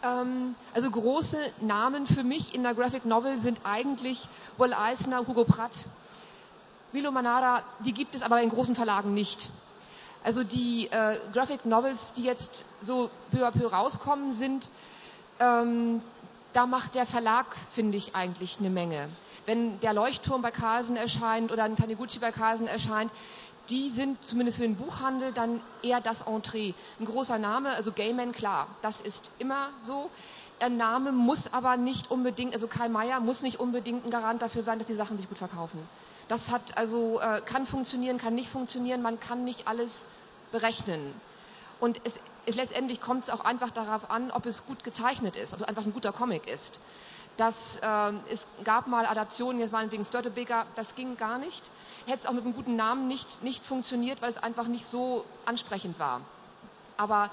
Ähm, also große Namen für mich in der Graphic Novel sind eigentlich Will Eisner, Hugo Pratt, Milo Manara, die gibt es aber in großen Verlagen nicht. Also die äh, Graphic Novels, die jetzt so peu à peu rauskommen, sind, ähm, da macht der Verlag, finde ich, eigentlich eine Menge. Wenn der Leuchtturm bei Carlsen erscheint oder ein Taniguchi bei Carlsen erscheint, die sind zumindest für den Buchhandel dann eher das Entree. Ein großer Name, also Gayman, klar, das ist immer so. Ein Name muss aber nicht unbedingt, also Karl Mayer muss nicht unbedingt ein Garant dafür sein, dass die Sachen sich gut verkaufen. Das hat also äh, kann funktionieren, kann nicht funktionieren. Man kann nicht alles berechnen. Und es, es letztendlich kommt es auch einfach darauf an, ob es gut gezeichnet ist, ob es einfach ein guter Comic ist. Das, äh, es gab mal Adaptionen, jetzt waren wegen Störtebeker, das ging gar nicht. Hätte es auch mit einem guten Namen nicht, nicht funktioniert, weil es einfach nicht so ansprechend war. Aber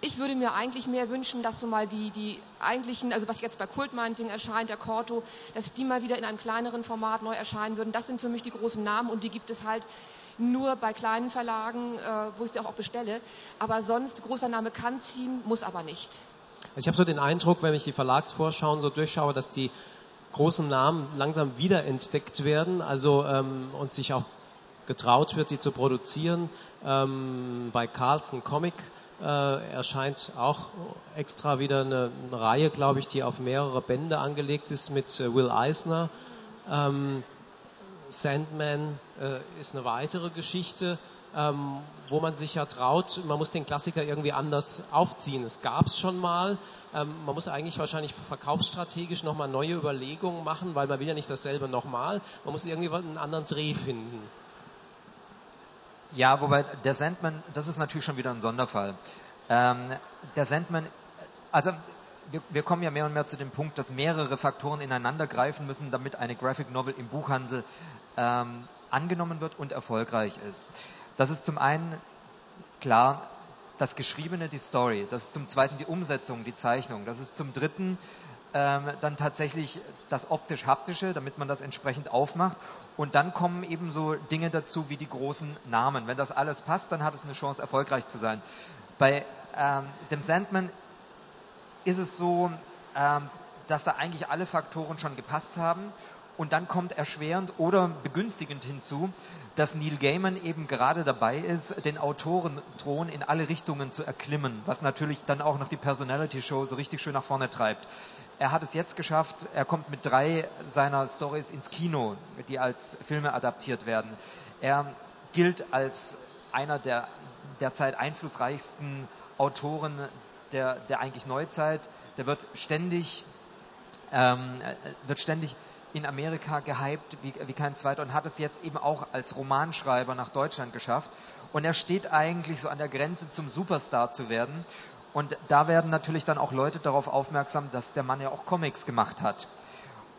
ich würde mir eigentlich mehr wünschen, dass so mal die, die eigentlichen, also was jetzt bei Kult meinetwegen erscheint, der Corto, dass die mal wieder in einem kleineren Format neu erscheinen würden. Das sind für mich die großen Namen und die gibt es halt nur bei kleinen Verlagen, äh, wo ich sie auch, auch bestelle. Aber sonst, großer Name kann ziehen, muss aber nicht. Also ich habe so den Eindruck, wenn ich die Verlagsvorschauen so durchschaue, dass die großen Namen langsam wiederentdeckt werden, also ähm, und sich auch getraut wird, die zu produzieren. Ähm, bei Carlson Comic äh, erscheint auch extra wieder eine, eine Reihe, glaube ich, die auf mehrere Bände angelegt ist mit äh, Will Eisner. Ähm, Sandman äh, ist eine weitere Geschichte, ähm, wo man sich ja traut, man muss den Klassiker irgendwie anders aufziehen. Es gab es schon mal. Ähm, man muss eigentlich wahrscheinlich verkaufsstrategisch nochmal neue Überlegungen machen, weil man will ja nicht dasselbe nochmal. Man muss irgendwie einen anderen Dreh finden. Ja, wobei der Sandman, das ist natürlich schon wieder ein Sonderfall. Ähm, der Sandman, also wir, wir, kommen ja mehr und mehr zu dem Punkt, dass mehrere Faktoren ineinander greifen müssen, damit eine Graphic Novel im Buchhandel ähm, angenommen wird und erfolgreich ist. Das ist zum einen klar das Geschriebene, die Story. Das ist zum zweiten die Umsetzung, die Zeichnung. Das ist zum dritten ähm, dann tatsächlich das optisch-haptische, damit man das entsprechend aufmacht. Und dann kommen eben so Dinge dazu wie die großen Namen. Wenn das alles passt, dann hat es eine Chance, erfolgreich zu sein. Bei ähm, dem Sandman ist es so, ähm, dass da eigentlich alle Faktoren schon gepasst haben Und dann kommt erschwerend oder begünstigend hinzu, dass Neil Gaiman eben gerade dabei ist, den Autorenthron in alle Richtungen zu erklimmen, was natürlich dann auch noch die Personality Show so richtig schön nach vorne treibt. Er hat es jetzt geschafft, er kommt mit drei seiner Stories ins Kino, die als Filme adaptiert werden. Er gilt als einer der derzeit einflussreichsten Autoren der, der eigentlich Neuzeit. Der wird ständig, ähm, wird ständig in Amerika gehypt wie, wie kein zweiter und hat es jetzt eben auch als Romanschreiber nach Deutschland geschafft. Und er steht eigentlich so an der Grenze zum Superstar zu werden. Und da werden natürlich dann auch Leute darauf aufmerksam, dass der Mann ja auch Comics gemacht hat.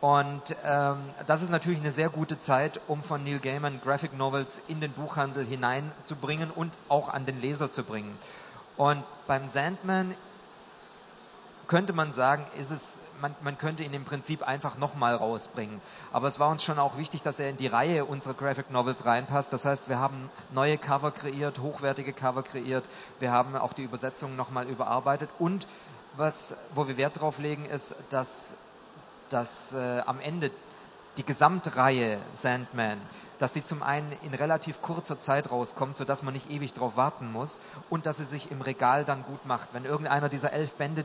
Und ähm, das ist natürlich eine sehr gute Zeit, um von Neil Gaiman Graphic Novels in den Buchhandel hineinzubringen und auch an den Leser zu bringen. Und beim Sandman könnte man sagen, ist es man, man könnte ihn im Prinzip einfach nochmal rausbringen. Aber es war uns schon auch wichtig, dass er in die Reihe unserer Graphic Novels reinpasst. Das heißt, wir haben neue Cover kreiert, hochwertige Cover kreiert. Wir haben auch die Übersetzung nochmal überarbeitet. Und was, wo wir Wert drauf legen, ist, dass, dass äh, am Ende die Gesamtreihe Sandman, dass die zum einen in relativ kurzer Zeit rauskommt, sodass man nicht ewig drauf warten muss und dass sie sich im Regal dann gut macht. Wenn irgendeiner dieser elf Bände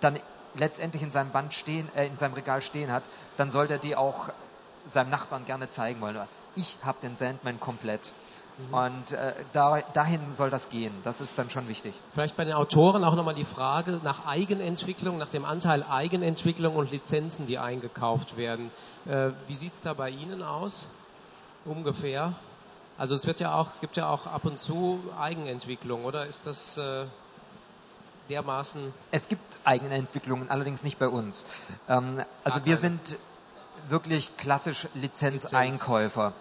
dann letztendlich in seinem Band stehen, äh, in seinem Regal stehen hat, dann sollte er die auch seinem Nachbarn gerne zeigen wollen. Ich habe den Sandman komplett. Mhm. Und äh, da, dahin soll das gehen. Das ist dann schon wichtig. Vielleicht bei den Autoren auch nochmal die Frage nach Eigenentwicklung, nach dem Anteil Eigenentwicklung und Lizenzen, die eingekauft werden. Äh, wie sieht es da bei Ihnen aus? Ungefähr. Also es wird ja auch, es gibt ja auch ab und zu Eigenentwicklung, oder ist das äh, dermaßen. Es gibt eigene Entwicklungen, allerdings nicht bei uns. Ähm, also wir sind wirklich klassisch Lizenzeinkäufer.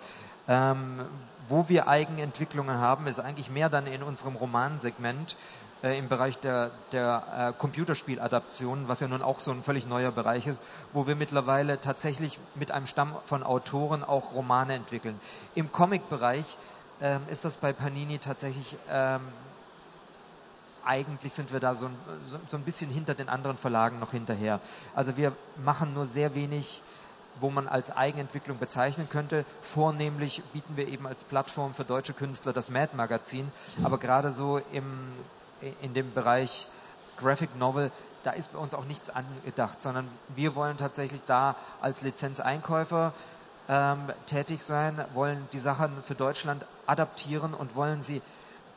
Ähm, wo wir Eigenentwicklungen haben, ist eigentlich mehr dann in unserem Romansegment äh, im Bereich der, der äh, Computerspieladaption, was ja nun auch so ein völlig neuer Bereich ist, wo wir mittlerweile tatsächlich mit einem Stamm von Autoren auch Romane entwickeln. Im Comic-Bereich ähm, ist das bei Panini tatsächlich ähm, eigentlich sind wir da so ein, so, so ein bisschen hinter den anderen Verlagen noch hinterher. Also wir machen nur sehr wenig wo man als Eigenentwicklung bezeichnen könnte. Vornehmlich bieten wir eben als Plattform für deutsche Künstler das Mad Magazin, aber gerade so im, in dem Bereich Graphic Novel, da ist bei uns auch nichts angedacht, sondern wir wollen tatsächlich da als Lizenzeinkäufer ähm, tätig sein, wollen die Sachen für Deutschland adaptieren und wollen sie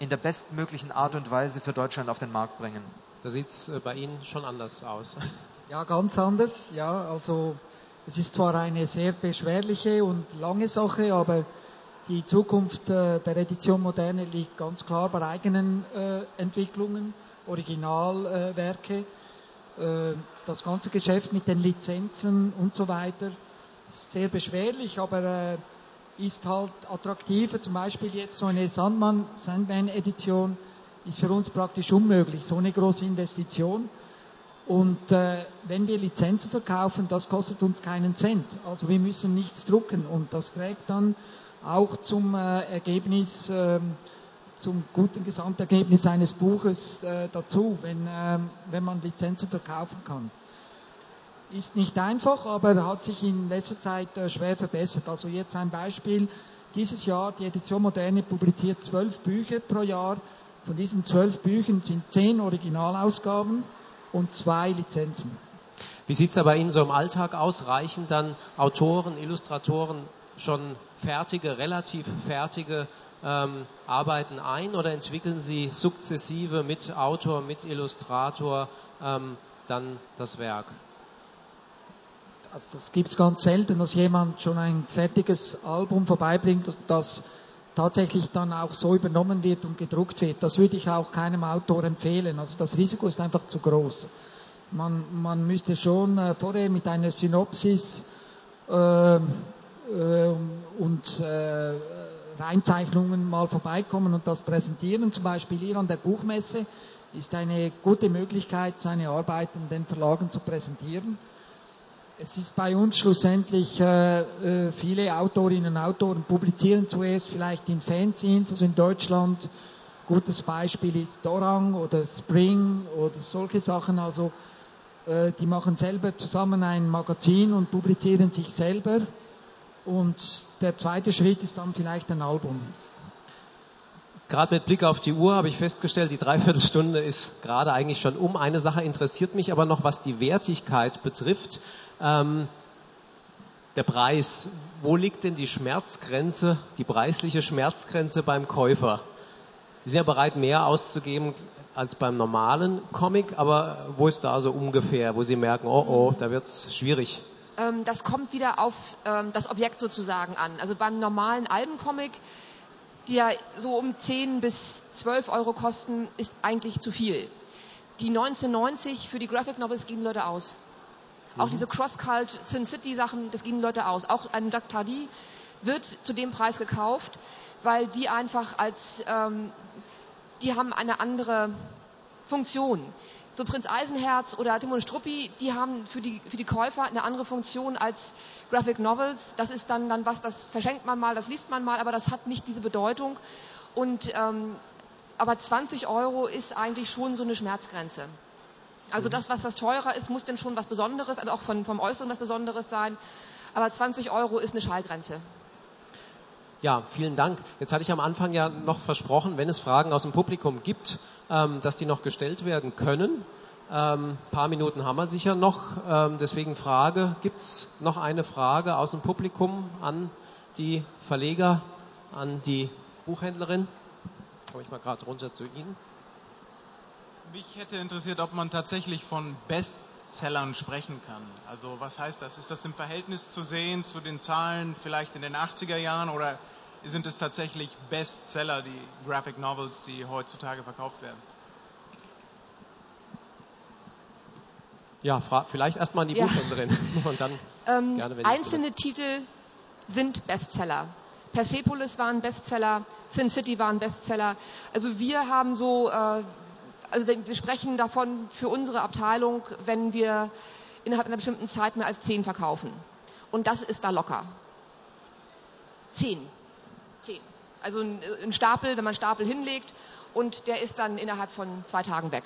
in der bestmöglichen Art und Weise für Deutschland auf den Markt bringen. Da sieht es äh, bei Ihnen schon anders aus. Ja, ganz anders. Ja, also es ist zwar eine sehr beschwerliche und lange Sache, aber die Zukunft äh, der Edition Moderne liegt ganz klar bei eigenen äh, Entwicklungen, Originalwerke. Äh, das ganze Geschäft mit den Lizenzen und so weiter ist sehr beschwerlich, aber äh, ist halt attraktiver. Zum Beispiel jetzt so eine Sandman, Sandman-Edition ist für uns praktisch unmöglich, so eine große Investition. Und äh, wenn wir Lizenzen verkaufen, das kostet uns keinen Cent. Also wir müssen nichts drucken und das trägt dann auch zum äh, Ergebnis, äh, zum guten Gesamtergebnis eines Buches äh, dazu, wenn, äh, wenn man Lizenzen verkaufen kann ist nicht einfach, aber hat sich in letzter Zeit äh, schwer verbessert. Also jetzt ein Beispiel. Dieses Jahr, die Edition Moderne publiziert zwölf Bücher pro Jahr. Von diesen zwölf Büchern sind zehn Originalausgaben und zwei Lizenzen. Wie sieht es aber Ihnen so im Alltag aus? Reichen dann Autoren, Illustratoren schon fertige, relativ fertige ähm, Arbeiten ein oder entwickeln Sie sukzessive mit Autor, mit Illustrator ähm, dann das Werk? Also das gibt es ganz selten, dass jemand schon ein fertiges Album vorbeibringt, das tatsächlich dann auch so übernommen wird und gedruckt wird. Das würde ich auch keinem Autor empfehlen. Also das Risiko ist einfach zu groß. Man, man müsste schon äh, vorher mit einer Synopsis äh, äh, und äh, Reinzeichnungen mal vorbeikommen und das präsentieren. Zum Beispiel hier an der Buchmesse ist eine gute Möglichkeit, seine Arbeiten den Verlagen zu präsentieren. Es ist bei uns schlussendlich, äh, äh, viele Autorinnen und Autoren publizieren zuerst vielleicht in Fanzines, also in Deutschland. Gutes Beispiel ist Dorang oder Spring oder solche Sachen. Also Äh, die machen selber zusammen ein Magazin und publizieren sich selber. Und der zweite Schritt ist dann vielleicht ein Album. Gerade mit Blick auf die Uhr habe ich festgestellt, die Dreiviertelstunde ist gerade eigentlich schon um. Eine Sache interessiert mich aber noch, was die Wertigkeit betrifft. Ähm, der Preis. Wo liegt denn die Schmerzgrenze, die preisliche Schmerzgrenze beim Käufer? Sie sind ja bereit, mehr auszugeben als beim normalen Comic, aber wo ist da so ungefähr, wo Sie merken, oh oh, da wird es schwierig? Ähm, das kommt wieder auf ähm, das Objekt sozusagen an. Also beim normalen Albencomic, die ja so um 10 bis 12 Euro kosten, ist eigentlich zu viel. Die 1990 für die Graphic Novels gehen Leute aus. Auch mhm. diese Cross-Cult, Sin City Sachen, das gehen Leute aus. Auch ein Jacques Tardy wird zu dem Preis gekauft, weil die einfach als, ähm, die haben eine andere Funktion. So Prinz Eisenherz oder Timon Struppi, die haben für die, für die Käufer eine andere Funktion als Graphic Novels. Das ist dann, dann was, das verschenkt man mal, das liest man mal, aber das hat nicht diese Bedeutung. Und, ähm, aber 20 Euro ist eigentlich schon so eine Schmerzgrenze. Also mhm. das, was das teurer ist, muss denn schon was Besonderes, also auch von, vom Äußeren was Besonderes sein. Aber 20 Euro ist eine Schallgrenze. Ja, vielen Dank. Jetzt hatte ich am Anfang ja noch versprochen, wenn es Fragen aus dem Publikum gibt, ähm, dass die noch gestellt werden können. Ähm, paar Minuten haben wir sicher noch. Ähm, deswegen Frage, gibt es noch eine Frage aus dem Publikum an die Verleger, an die Buchhändlerin? Komme ich mal gerade runter zu Ihnen. Mich hätte interessiert, ob man tatsächlich von Bestsellern sprechen kann. Also was heißt das? Ist das im Verhältnis zu sehen zu den Zahlen vielleicht in den 80er Jahren oder sind es tatsächlich Bestseller, die Graphic Novels, die heutzutage verkauft werden? Ja, vielleicht erstmal an die ja. Buchhändlerin und dann ähm, gerne, wenn Einzelne Titel sind Bestseller. Persepolis war ein Bestseller, Sin City war ein Bestseller. Also wir haben so äh, also wir sprechen davon für unsere Abteilung, wenn wir innerhalb einer bestimmten Zeit mehr als zehn verkaufen. Und das ist da locker. Zehn. Zehn. Also ein, ein Stapel, wenn man Stapel hinlegt und der ist dann innerhalb von zwei Tagen weg.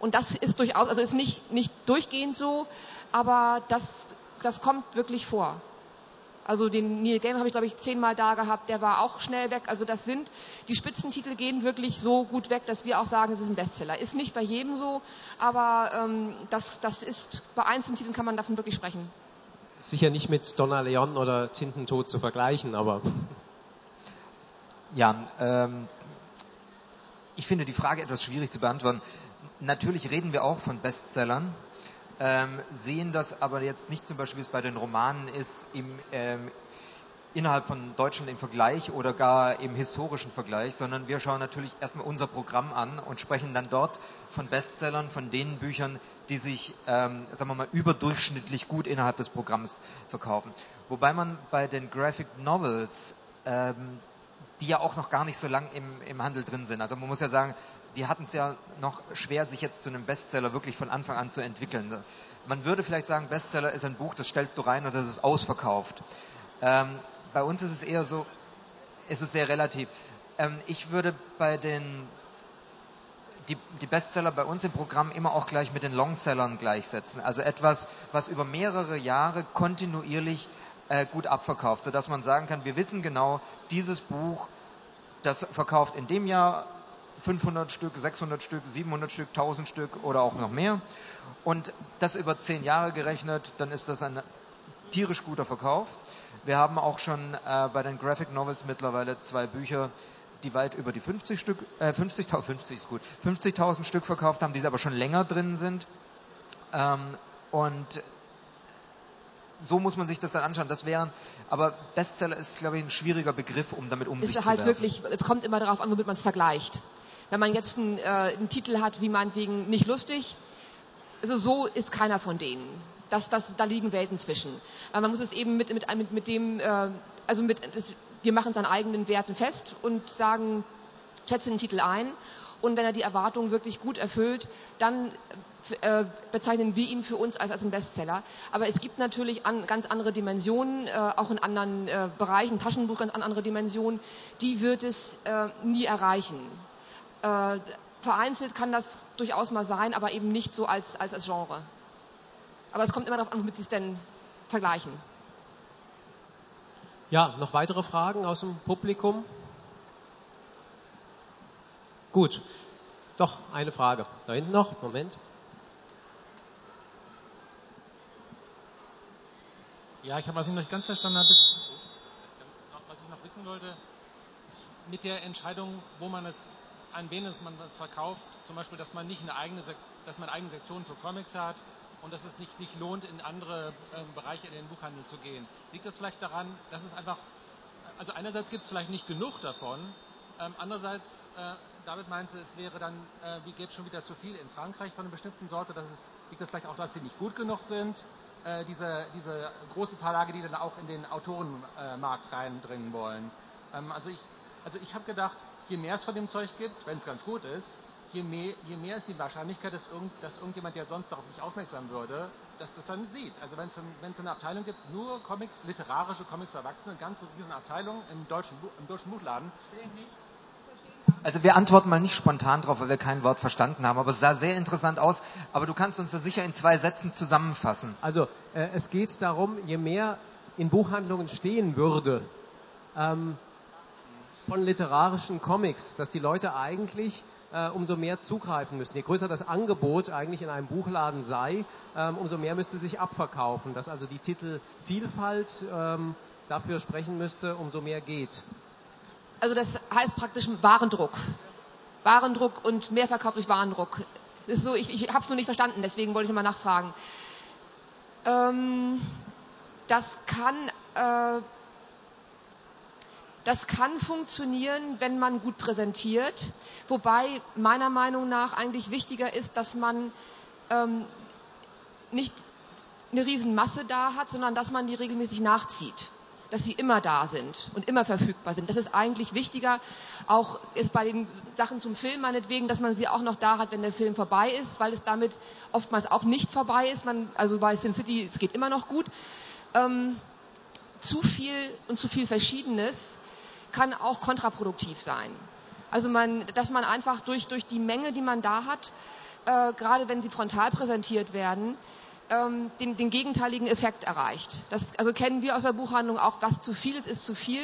Und das ist durchaus, also ist nicht, nicht durchgehend so, aber das, das kommt wirklich vor. Also den Neil Gaiman habe ich, glaube ich, zehnmal da gehabt, der war auch schnell weg. Also das sind, die Spitzentitel gehen wirklich so gut weg, dass wir auch sagen, es ist ein Bestseller. Ist nicht bei jedem so, aber ähm, das, das ist, bei einzelnen Titeln kann man davon wirklich sprechen. Sicher nicht mit Donna Leon oder Tintentod zu vergleichen, aber... Ja, ähm, ich finde die Frage etwas schwierig zu beantworten. Natürlich reden wir auch von Bestsellern ähm, sehen das aber jetzt nicht zum Beispiel, wie es bei den Romanen ist, im, ähm, innerhalb von Deutschland im Vergleich oder gar im historischen Vergleich, sondern wir schauen natürlich erstmal unser Programm an und sprechen dann dort von Bestsellern, von den Büchern, die sich, ähm, sagen wir mal, überdurchschnittlich gut innerhalb des Programms verkaufen. Wobei man bei den Graphic Novels ähm, die ja auch noch gar nicht so lang im, im Handel drin sind. Also man muss ja sagen, die hatten es ja noch schwer, sich jetzt zu einem Bestseller wirklich von Anfang an zu entwickeln. Man würde vielleicht sagen, Bestseller ist ein Buch, das stellst du rein und das ist ausverkauft. Ähm, bei uns ist es eher so, ist es sehr relativ. Ähm, ich würde bei den die, die Bestseller bei uns im Programm immer auch gleich mit den Longsellern gleichsetzen. Also etwas, was über mehrere Jahre kontinuierlich äh, gut abverkauft, sodass man sagen kann, wir wissen genau, dieses Buch, das verkauft in dem Jahr 500 Stück, 600 Stück, 700 Stück, 1000 Stück oder auch noch mehr. Und das über zehn Jahre gerechnet, dann ist das ein tierisch guter Verkauf. Wir haben auch schon äh, bei den Graphic Novels mittlerweile zwei Bücher, die weit über die 50 Stück, äh, 50.000, 50 ist gut, 50.000 Stück verkauft haben, die aber schon länger drin sind. Ähm, und so muss man sich das dann anschauen. Das wären, aber Bestseller ist, glaube ich, ein schwieriger Begriff, um damit um ist halt zu wirklich, es kommt immer darauf an, womit man es vergleicht. Wenn man jetzt einen, äh, einen Titel hat, wie meinetwegen nicht lustig, also so ist keiner von denen. Das, das, da liegen Welten zwischen. Aber man muss es eben mit, mit, mit, mit dem, äh, also mit, wir machen es an eigenen Werten fest und sagen, schätze den Titel ein und wenn er die Erwartungen wirklich gut erfüllt, dann äh, bezeichnen wir ihn für uns als, als einen Bestseller. Aber es gibt natürlich an, ganz andere Dimensionen, äh, auch in anderen äh, Bereichen, Taschenbuch ganz andere Dimensionen, die wird es äh, nie erreichen. Äh, vereinzelt kann das durchaus mal sein, aber eben nicht so als, als, als Genre. Aber es kommt immer darauf an, womit Sie es denn vergleichen. Ja, noch weitere Fragen aus dem Publikum? Gut. Doch, eine Frage. Da hinten noch. Moment. Ja, ich habe, was ich noch nicht ganz verstanden habe, ist, was ich noch wissen wollte, mit der Entscheidung, wo man es, an wen es man es verkauft, zum Beispiel, dass man nicht eine eigene, dass man eigene Sektionen für Comics hat und dass es nicht, nicht lohnt, in andere äh, Bereiche in den Buchhandel zu gehen. Liegt das vielleicht daran, dass es einfach, also einerseits gibt es vielleicht nicht genug davon, ähm, andererseits, äh, David meinte, es wäre dann, äh, wie geht schon wieder zu viel in Frankreich von einer bestimmten Sorte, dass es, liegt das vielleicht auch, dass sie nicht gut genug sind? Äh, diese, diese große Verlage, die dann auch in den Autorenmarkt reindringen wollen. Ähm, also ich, also ich habe gedacht, je mehr es von dem Zeug gibt, wenn es ganz gut ist, je mehr, je mehr ist die Wahrscheinlichkeit, dass, irgend, dass irgendjemand, der sonst darauf nicht aufmerksam würde, dass das dann sieht. Also wenn es eine Abteilung gibt, nur Comics, literarische Comics für Erwachsene, eine ganze riesen Abteilung im deutschen, im deutschen Buchladen. Also wir antworten mal nicht spontan drauf, weil wir kein Wort verstanden haben, aber es sah sehr interessant aus. Aber du kannst uns das sicher in zwei Sätzen zusammenfassen. Also äh, es geht darum, je mehr in Buchhandlungen stehen würde ähm, von literarischen Comics, dass die Leute eigentlich äh, umso mehr zugreifen müssten. Je größer das Angebot eigentlich in einem Buchladen sei, ähm, umso mehr müsste sich abverkaufen. Dass also die Titelvielfalt ähm, dafür sprechen müsste, umso mehr geht. Also das heißt praktisch Warendruck. Warendruck und Mehrverkauf durch Warendruck. Das ist so, ich, ich habe es nur nicht verstanden, deswegen wollte ich nochmal nachfragen. Ähm, das kann äh, das kann funktionieren, wenn man gut präsentiert, wobei meiner Meinung nach eigentlich wichtiger ist, dass man ähm, nicht eine Riesenmasse da hat, sondern dass man die regelmäßig nachzieht dass sie immer da sind und immer verfügbar sind. Das ist eigentlich wichtiger, auch bei den Sachen zum Film meinetwegen, dass man sie auch noch da hat, wenn der Film vorbei ist, weil es damit oftmals auch nicht vorbei ist. Man, also bei Sin City, es geht immer noch gut. Ähm, zu viel und zu viel Verschiedenes kann auch kontraproduktiv sein. Also man, dass man einfach durch, durch die Menge, die man da hat, äh, gerade wenn sie frontal präsentiert werden, ähm, den, den gegenteiligen Effekt erreicht. Das also kennen wir aus der Buchhandlung auch, was zu viel ist, ist zu viel.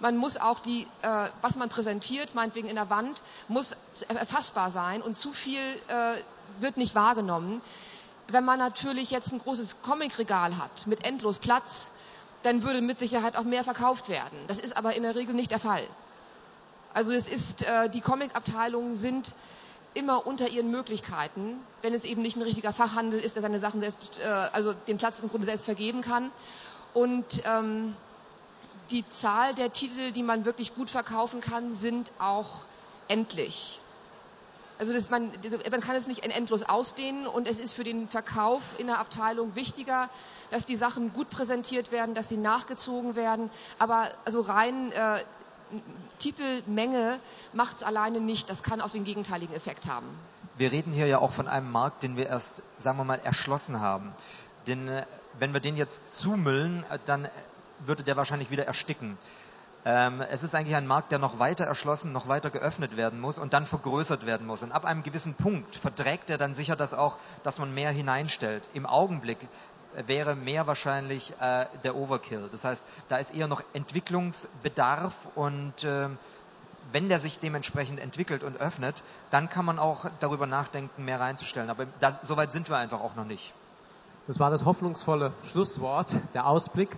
Man muss auch die, äh, was man präsentiert, meinetwegen in der Wand, muss erfassbar sein und zu viel äh, wird nicht wahrgenommen. Wenn man natürlich jetzt ein großes Comicregal hat mit endlos Platz, dann würde mit Sicherheit auch mehr verkauft werden. Das ist aber in der Regel nicht der Fall. Also es ist, äh, die Comicabteilungen sind immer unter ihren Möglichkeiten, wenn es eben nicht ein richtiger Fachhandel ist, der seine Sachen selbst, äh, also den Platz im Grunde selbst vergeben kann. Und ähm, die Zahl der Titel, die man wirklich gut verkaufen kann, sind auch endlich. Also das, man, man kann es nicht endlos ausdehnen und es ist für den Verkauf in der Abteilung wichtiger, dass die Sachen gut präsentiert werden, dass sie nachgezogen werden. Aber also rein äh, Titelmenge macht es alleine nicht. Das kann auch den gegenteiligen Effekt haben. Wir reden hier ja auch von einem Markt, den wir erst, sagen wir mal, erschlossen haben. Denn äh, wenn wir den jetzt zumüllen, äh, dann würde der wahrscheinlich wieder ersticken. Ähm, es ist eigentlich ein Markt, der noch weiter erschlossen, noch weiter geöffnet werden muss und dann vergrößert werden muss. Und ab einem gewissen Punkt verträgt er dann sicher das auch, dass man mehr hineinstellt. Im Augenblick wäre mehr wahrscheinlich äh, der Overkill. Das heißt, da ist eher noch Entwicklungsbedarf und äh, wenn der sich dementsprechend entwickelt und öffnet, dann kann man auch darüber nachdenken, mehr reinzustellen. Aber da, so weit sind wir einfach auch noch nicht. Das war das hoffnungsvolle Schlusswort, der Ausblick.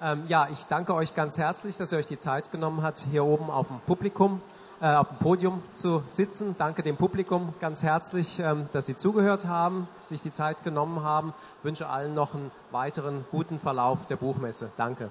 Ähm, ja, ich danke euch ganz herzlich, dass ihr euch die Zeit genommen habt, hier oben auf dem Publikum, äh, auf dem Podium zu sitzen. Danke dem Publikum ganz herzlich, ähm, dass Sie zugehört haben, sich die Zeit genommen haben. Wünsche allen noch einen weiteren guten Verlauf der Buchmesse. Danke.